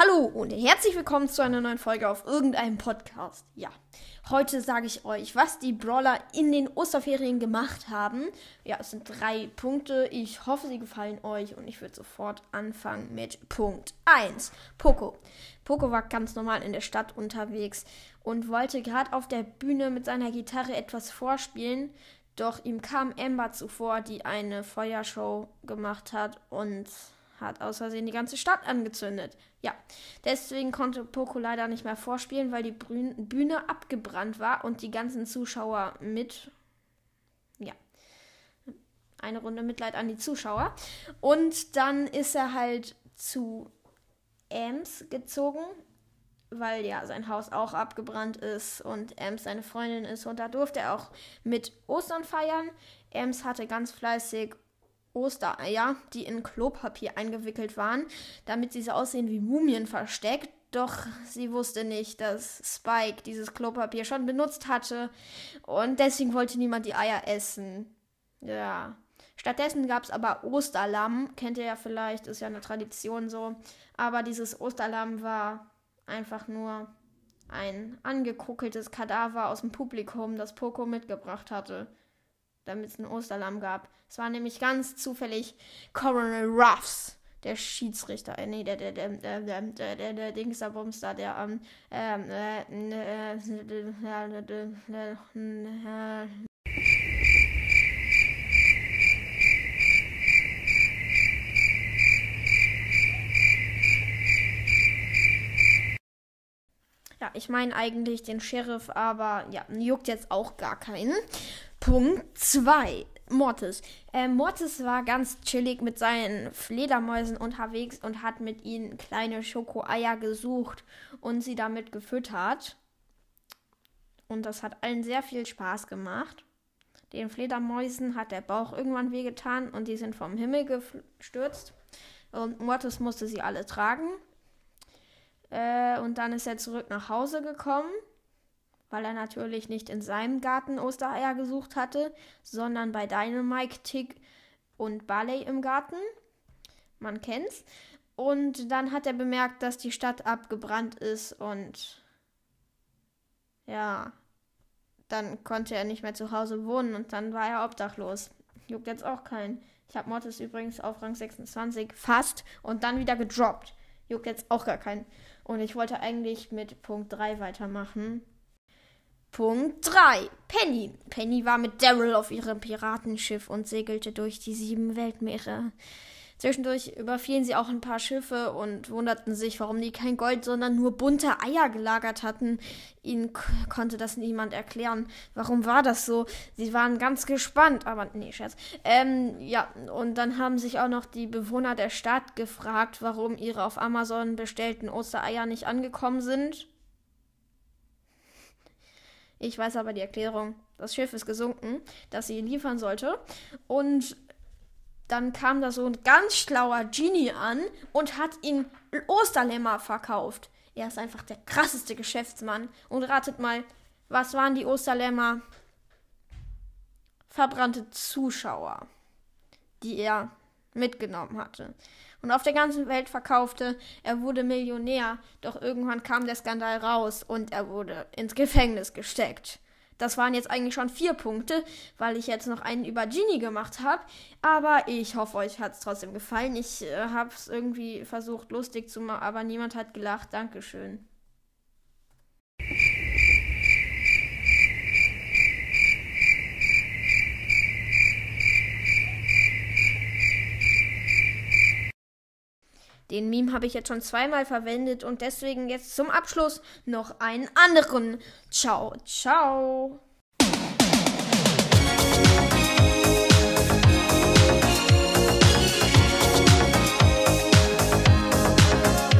Hallo und herzlich willkommen zu einer neuen Folge auf irgendeinem Podcast. Ja, heute sage ich euch, was die Brawler in den Osterferien gemacht haben. Ja, es sind drei Punkte. Ich hoffe, sie gefallen euch und ich würde sofort anfangen mit Punkt 1. Poco. Poco war ganz normal in der Stadt unterwegs und wollte gerade auf der Bühne mit seiner Gitarre etwas vorspielen. Doch ihm kam Amber zuvor, die eine Feuershow gemacht hat und hat aus Versehen die ganze Stadt angezündet. Ja, deswegen konnte Poco leider nicht mehr vorspielen, weil die Bühne abgebrannt war und die ganzen Zuschauer mit. Ja. Eine Runde Mitleid an die Zuschauer. Und dann ist er halt zu Ems gezogen, weil ja sein Haus auch abgebrannt ist und Ems seine Freundin ist. Und da durfte er auch mit Ostern feiern. Ems hatte ganz fleißig Ostereier, die in Klopapier eingewickelt waren, damit sie so aussehen wie Mumien versteckt. Doch sie wusste nicht, dass Spike dieses Klopapier schon benutzt hatte und deswegen wollte niemand die Eier essen. Ja. Stattdessen gab es aber Osterlamm. Kennt ihr ja vielleicht, ist ja eine Tradition so. Aber dieses Osterlamm war einfach nur ein angekuckeltes Kadaver aus dem Publikum, das Poco mitgebracht hatte damit es ein Osterlamm gab. Es war nämlich ganz zufällig Coronel Ruffs, der Schiedsrichter, äh, nee, der, der, der, der, der, der, der, der Dingsterbumster, der, ähm, ähm, äh, äh, Ja, ich meine eigentlich den Sheriff, aber ja, juckt jetzt auch gar keinen. Punkt 2. Mortis. Äh, Mortis war ganz chillig mit seinen Fledermäusen unterwegs und hat mit ihnen kleine Schokoeier gesucht und sie damit gefüttert. Und das hat allen sehr viel Spaß gemacht. Den Fledermäusen hat der Bauch irgendwann wehgetan und die sind vom Himmel gestürzt. Und Mortis musste sie alle tragen. Äh, und dann ist er zurück nach Hause gekommen weil er natürlich nicht in seinem Garten Ostereier gesucht hatte, sondern bei Dynamite, Tick und Barley im Garten. Man kennt's. Und dann hat er bemerkt, dass die Stadt abgebrannt ist und ja, dann konnte er nicht mehr zu Hause wohnen und dann war er obdachlos. Juckt jetzt auch keinen. Ich habe Mortis übrigens auf Rang 26 fast und dann wieder gedroppt. Juckt jetzt auch gar keinen. Und ich wollte eigentlich mit Punkt 3 weitermachen. Punkt 3. Penny. Penny war mit Daryl auf ihrem Piratenschiff und segelte durch die sieben Weltmeere. Zwischendurch überfielen sie auch ein paar Schiffe und wunderten sich, warum die kein Gold, sondern nur bunte Eier gelagert hatten. Ihnen konnte das niemand erklären. Warum war das so? Sie waren ganz gespannt, aber nee, Scherz. Ähm, ja, und dann haben sich auch noch die Bewohner der Stadt gefragt, warum ihre auf Amazon bestellten Ostereier nicht angekommen sind. Ich weiß aber die Erklärung. Das Schiff ist gesunken, das sie liefern sollte. Und dann kam da so ein ganz schlauer Genie an und hat ihn Osterlämmer verkauft. Er ist einfach der krasseste Geschäftsmann. Und ratet mal, was waren die Osterlämmer? Verbrannte Zuschauer, die er mitgenommen hatte und auf der ganzen Welt verkaufte. Er wurde Millionär, doch irgendwann kam der Skandal raus und er wurde ins Gefängnis gesteckt. Das waren jetzt eigentlich schon vier Punkte, weil ich jetzt noch einen über Genie gemacht habe. Aber ich hoffe, euch hat es trotzdem gefallen. Ich äh, habe es irgendwie versucht lustig zu machen, aber niemand hat gelacht. Dankeschön. Den Meme habe ich jetzt schon zweimal verwendet und deswegen jetzt zum Abschluss noch einen anderen. Ciao, ciao.